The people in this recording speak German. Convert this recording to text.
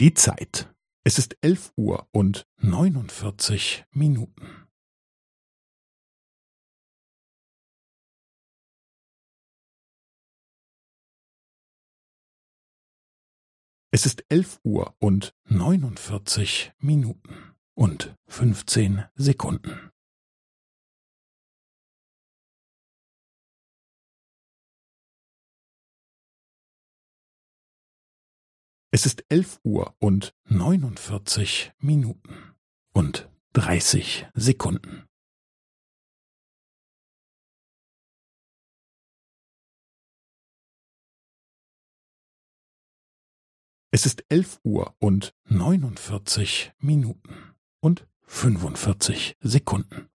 Die Zeit. Es ist elf Uhr und neunundvierzig Minuten. Es ist elf Uhr und neunundvierzig Minuten und fünfzehn Sekunden. Es ist elf Uhr und neunundvierzig Minuten und dreißig Sekunden. Es ist elf Uhr und neunundvierzig Minuten und fünfundvierzig Sekunden.